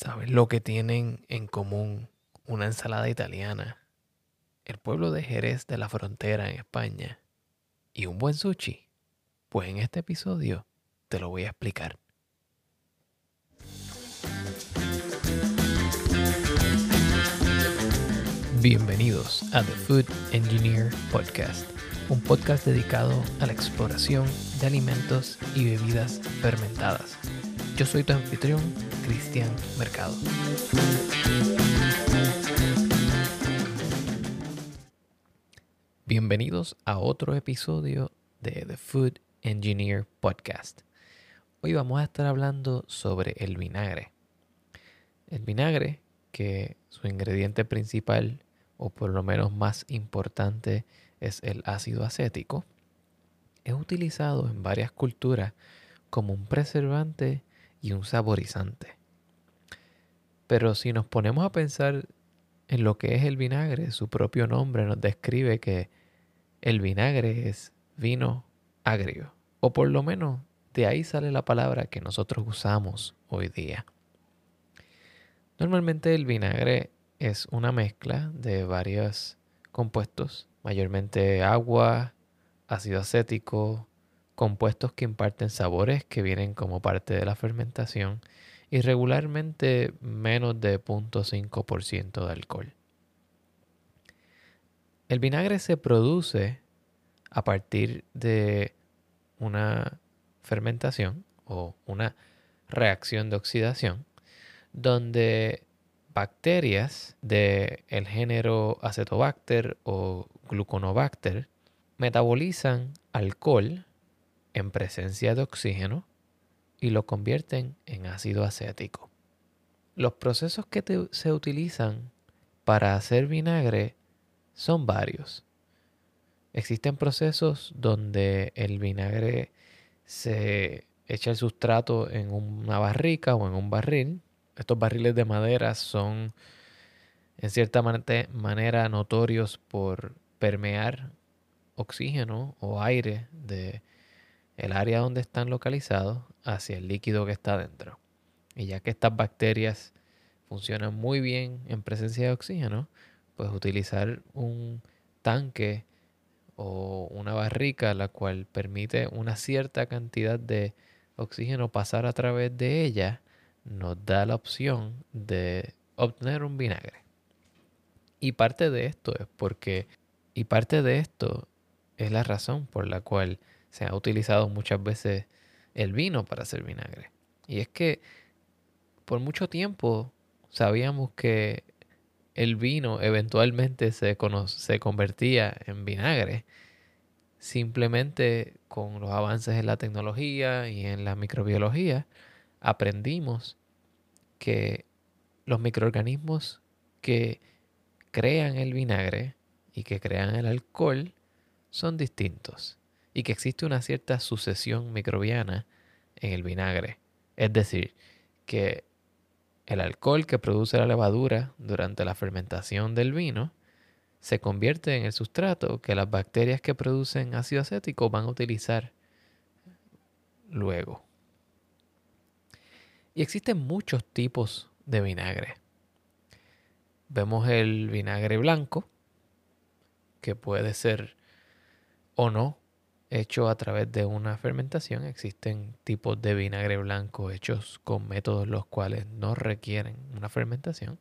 ¿Sabes lo que tienen en común una ensalada italiana, el pueblo de Jerez de la frontera en España y un buen sushi? Pues en este episodio te lo voy a explicar. Bienvenidos a The Food Engineer Podcast, un podcast dedicado a la exploración de alimentos y bebidas fermentadas. Yo soy tu anfitrión, Cristian Mercado. Bienvenidos a otro episodio de The Food Engineer Podcast. Hoy vamos a estar hablando sobre el vinagre. El vinagre, que su ingrediente principal, o por lo menos más importante, es el ácido acético, es utilizado en varias culturas como un preservante y un saborizante. Pero si nos ponemos a pensar en lo que es el vinagre, su propio nombre nos describe que el vinagre es vino agrio, o por lo menos de ahí sale la palabra que nosotros usamos hoy día. Normalmente el vinagre es una mezcla de varios compuestos, mayormente agua, ácido acético, compuestos que imparten sabores que vienen como parte de la fermentación y regularmente menos de 0.5% de alcohol. El vinagre se produce a partir de una fermentación o una reacción de oxidación donde bacterias del el género Acetobacter o Gluconobacter metabolizan alcohol en presencia de oxígeno y lo convierten en ácido acético. Los procesos que se utilizan para hacer vinagre son varios. Existen procesos donde el vinagre se echa el sustrato en una barrica o en un barril. Estos barriles de madera son en cierta manera notorios por permear oxígeno o aire de el área donde están localizados hacia el líquido que está dentro. Y ya que estas bacterias funcionan muy bien en presencia de oxígeno, pues utilizar un tanque o una barrica la cual permite una cierta cantidad de oxígeno pasar a través de ella nos da la opción de obtener un vinagre. Y parte de esto es porque y parte de esto es la razón por la cual se ha utilizado muchas veces el vino para hacer vinagre. Y es que por mucho tiempo sabíamos que el vino eventualmente se, se convertía en vinagre. Simplemente con los avances en la tecnología y en la microbiología aprendimos que los microorganismos que crean el vinagre y que crean el alcohol son distintos y que existe una cierta sucesión microbiana en el vinagre. Es decir, que el alcohol que produce la levadura durante la fermentación del vino se convierte en el sustrato que las bacterias que producen ácido acético van a utilizar luego. Y existen muchos tipos de vinagre. Vemos el vinagre blanco, que puede ser o no hecho a través de una fermentación. Existen tipos de vinagre blanco hechos con métodos los cuales no requieren una fermentación.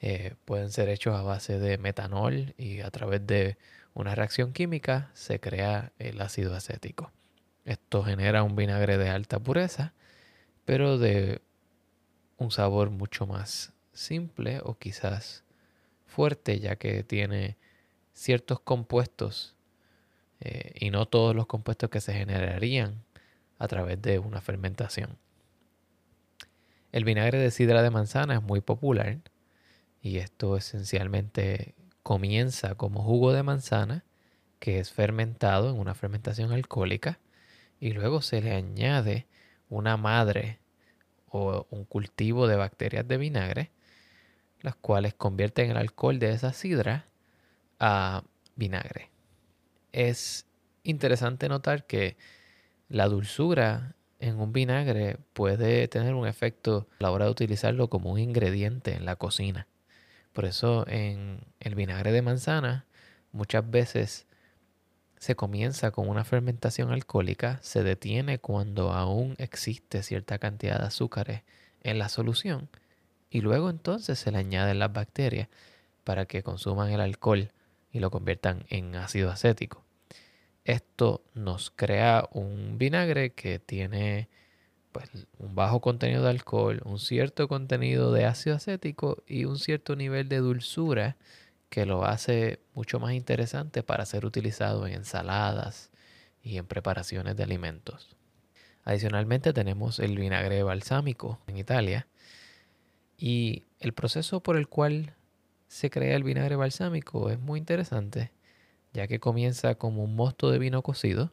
Eh, pueden ser hechos a base de metanol y a través de una reacción química se crea el ácido acético. Esto genera un vinagre de alta pureza, pero de un sabor mucho más simple o quizás fuerte, ya que tiene ciertos compuestos eh, y no todos los compuestos que se generarían a través de una fermentación. El vinagre de sidra de manzana es muy popular y esto esencialmente comienza como jugo de manzana que es fermentado en una fermentación alcohólica y luego se le añade una madre o un cultivo de bacterias de vinagre, las cuales convierten el alcohol de esa sidra a vinagre es interesante notar que la dulzura en un vinagre puede tener un efecto a la hora de utilizarlo como un ingrediente en la cocina. Por eso en el vinagre de manzana muchas veces se comienza con una fermentación alcohólica, se detiene cuando aún existe cierta cantidad de azúcares en la solución y luego entonces se le añaden las bacterias para que consuman el alcohol y lo conviertan en ácido acético. Esto nos crea un vinagre que tiene pues, un bajo contenido de alcohol, un cierto contenido de ácido acético y un cierto nivel de dulzura que lo hace mucho más interesante para ser utilizado en ensaladas y en preparaciones de alimentos. Adicionalmente tenemos el vinagre balsámico en Italia y el proceso por el cual se crea el vinagre balsámico es muy interesante ya que comienza como un mosto de vino cocido,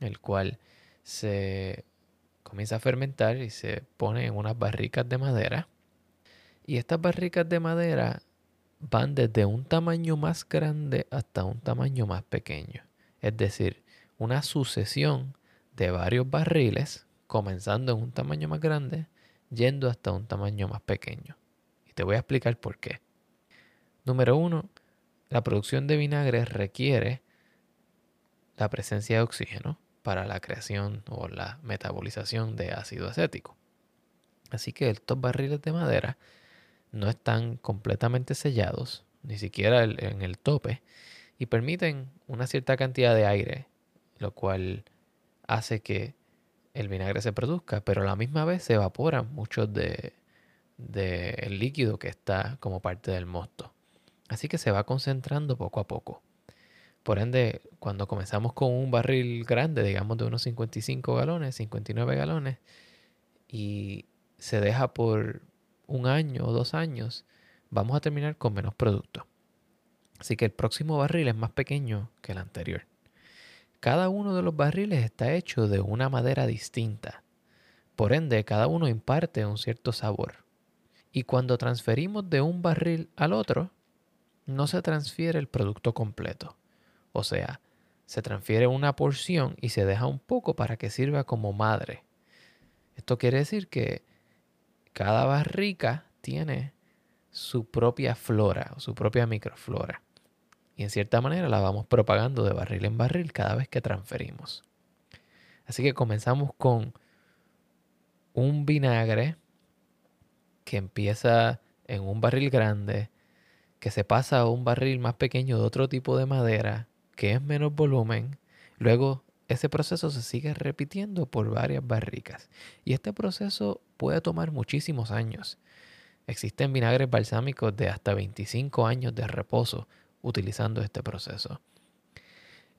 el cual se comienza a fermentar y se pone en unas barricas de madera. Y estas barricas de madera van desde un tamaño más grande hasta un tamaño más pequeño. Es decir, una sucesión de varios barriles, comenzando en un tamaño más grande, yendo hasta un tamaño más pequeño. Y te voy a explicar por qué. Número uno, la producción de vinagre requiere la presencia de oxígeno para la creación o la metabolización de ácido acético. Así que estos barriles de madera no están completamente sellados, ni siquiera en el tope, y permiten una cierta cantidad de aire, lo cual hace que el vinagre se produzca, pero a la misma vez se evaporan muchos del de, líquido que está como parte del mosto. Así que se va concentrando poco a poco. Por ende, cuando comenzamos con un barril grande, digamos de unos 55 galones, 59 galones, y se deja por un año o dos años, vamos a terminar con menos producto. Así que el próximo barril es más pequeño que el anterior. Cada uno de los barriles está hecho de una madera distinta. Por ende, cada uno imparte un cierto sabor. Y cuando transferimos de un barril al otro, no se transfiere el producto completo. O sea, se transfiere una porción y se deja un poco para que sirva como madre. Esto quiere decir que cada barrica tiene su propia flora o su propia microflora. Y en cierta manera la vamos propagando de barril en barril cada vez que transferimos. Así que comenzamos con un vinagre que empieza en un barril grande, que se pasa a un barril más pequeño de otro tipo de madera, que es menos volumen. Luego ese proceso se sigue repitiendo por varias barricas. Y este proceso puede tomar muchísimos años. Existen vinagres balsámicos de hasta 25 años de reposo utilizando este proceso.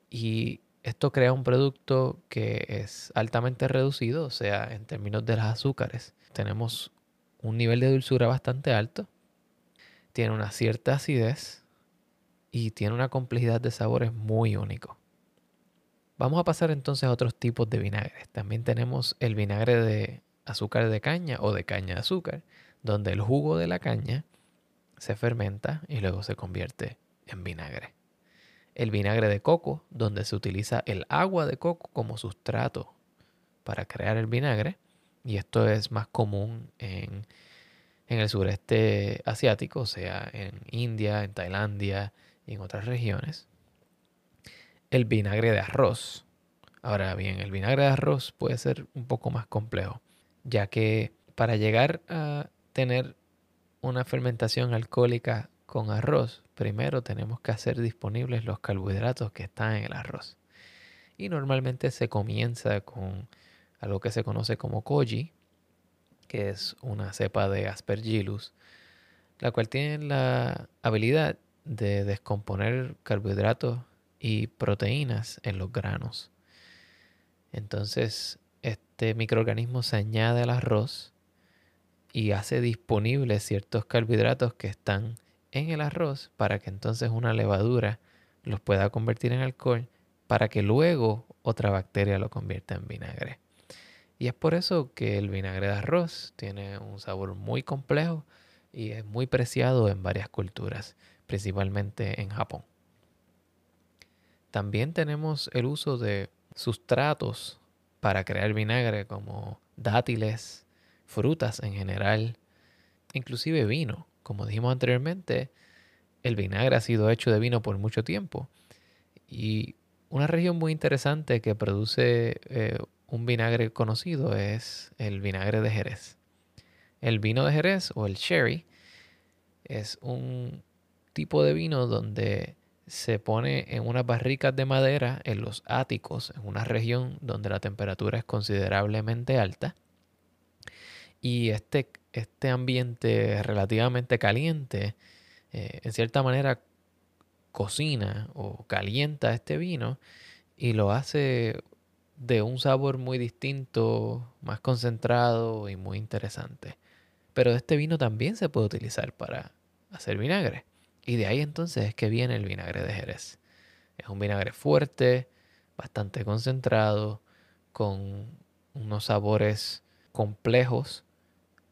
Y esto crea un producto que es altamente reducido, o sea, en términos de los azúcares. Tenemos un nivel de dulzura bastante alto, tiene una cierta acidez y tiene una complejidad de sabores muy único. Vamos a pasar entonces a otros tipos de vinagres. También tenemos el vinagre de azúcar de caña o de caña de azúcar, donde el jugo de la caña se fermenta y luego se convierte en vinagre. El vinagre de coco, donde se utiliza el agua de coco como sustrato para crear el vinagre, y esto es más común en, en el sureste asiático, o sea, en India, en Tailandia y en otras regiones el vinagre de arroz. Ahora bien, el vinagre de arroz puede ser un poco más complejo, ya que para llegar a tener una fermentación alcohólica con arroz, primero tenemos que hacer disponibles los carbohidratos que están en el arroz. Y normalmente se comienza con algo que se conoce como koji, que es una cepa de aspergillus, la cual tiene la habilidad de descomponer carbohidratos y proteínas en los granos. Entonces, este microorganismo se añade al arroz y hace disponibles ciertos carbohidratos que están en el arroz para que entonces una levadura los pueda convertir en alcohol para que luego otra bacteria lo convierta en vinagre. Y es por eso que el vinagre de arroz tiene un sabor muy complejo y es muy preciado en varias culturas, principalmente en Japón. También tenemos el uso de sustratos para crear vinagre como dátiles, frutas en general, inclusive vino. Como dijimos anteriormente, el vinagre ha sido hecho de vino por mucho tiempo. Y una región muy interesante que produce eh, un vinagre conocido es el vinagre de Jerez. El vino de Jerez o el sherry es un tipo de vino donde se pone en unas barricas de madera en los áticos, en una región donde la temperatura es considerablemente alta. Y este, este ambiente relativamente caliente, eh, en cierta manera, cocina o calienta este vino y lo hace de un sabor muy distinto, más concentrado y muy interesante. Pero este vino también se puede utilizar para hacer vinagre. Y de ahí entonces es que viene el vinagre de Jerez. Es un vinagre fuerte, bastante concentrado, con unos sabores complejos,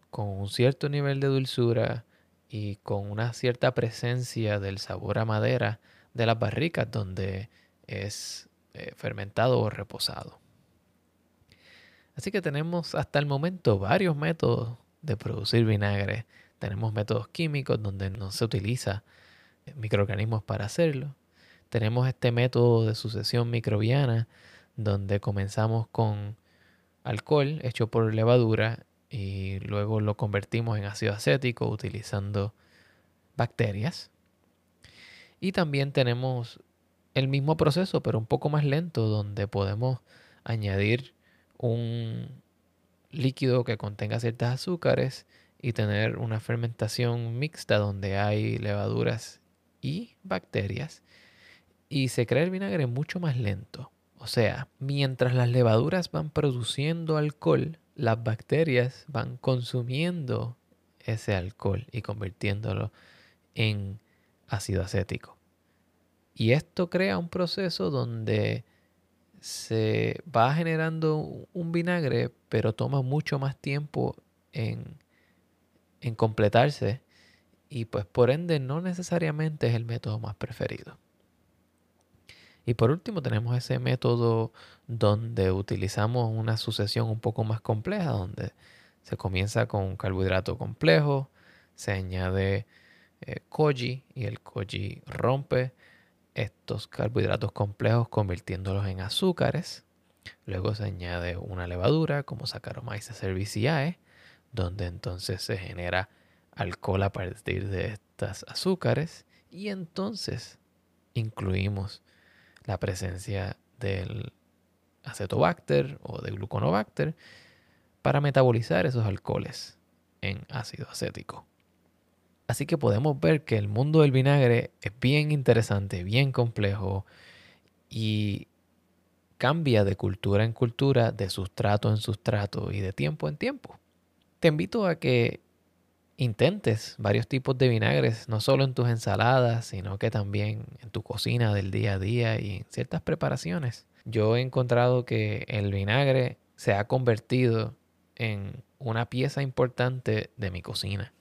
con un cierto nivel de dulzura y con una cierta presencia del sabor a madera de las barricas donde es eh, fermentado o reposado. Así que tenemos hasta el momento varios métodos de producir vinagre. Tenemos métodos químicos donde no se utiliza microorganismos para hacerlo. Tenemos este método de sucesión microbiana donde comenzamos con alcohol hecho por levadura y luego lo convertimos en ácido acético utilizando bacterias. Y también tenemos el mismo proceso, pero un poco más lento, donde podemos añadir un líquido que contenga ciertas azúcares y tener una fermentación mixta donde hay levaduras y bacterias y se crea el vinagre mucho más lento. O sea, mientras las levaduras van produciendo alcohol, las bacterias van consumiendo ese alcohol y convirtiéndolo en ácido acético. Y esto crea un proceso donde se va generando un vinagre, pero toma mucho más tiempo en, en completarse y pues por ende no necesariamente es el método más preferido. Y por último tenemos ese método donde utilizamos una sucesión un poco más compleja, donde se comienza con un carbohidrato complejo, se añade eh, koji y el koji rompe estos carbohidratos complejos convirtiéndolos en azúcares. Luego se añade una levadura como Saccharomyces cerevisiae, donde entonces se genera alcohol a partir de estas azúcares y entonces incluimos la presencia del acetobacter o de gluconobacter para metabolizar esos alcoholes en ácido acético. Así que podemos ver que el mundo del vinagre es bien interesante, bien complejo y cambia de cultura en cultura, de sustrato en sustrato y de tiempo en tiempo. Te invito a que intentes varios tipos de vinagres, no solo en tus ensaladas, sino que también en tu cocina del día a día y en ciertas preparaciones. Yo he encontrado que el vinagre se ha convertido en una pieza importante de mi cocina.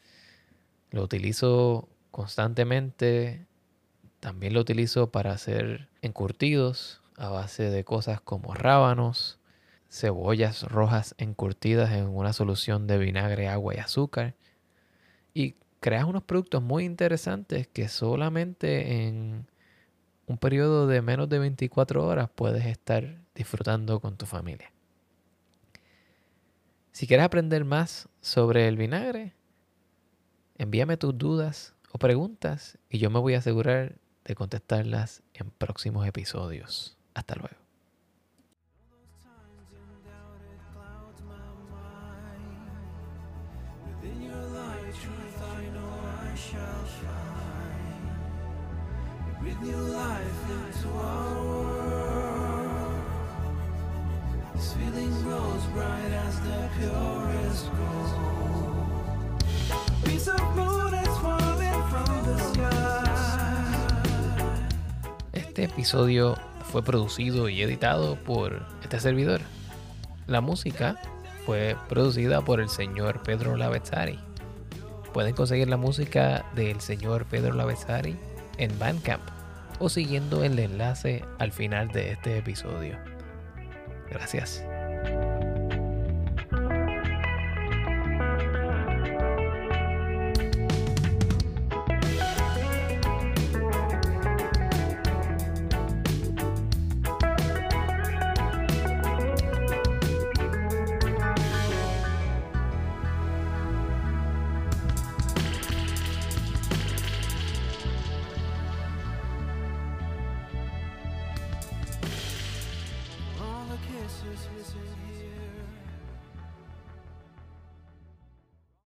Lo utilizo constantemente, también lo utilizo para hacer encurtidos a base de cosas como rábanos, cebollas rojas encurtidas en una solución de vinagre, agua y azúcar y creas unos productos muy interesantes que solamente en un periodo de menos de 24 horas puedes estar disfrutando con tu familia. Si quieres aprender más sobre el vinagre, envíame tus dudas o preguntas y yo me voy a asegurar de contestarlas en próximos episodios. Hasta luego. Este episodio fue producido y editado por este servidor. La música fue producida por el señor Pedro Lavezzari. Pueden conseguir la música del señor Pedro Lavezzari en Bandcamp o siguiendo el enlace al final de este episodio. Gracias.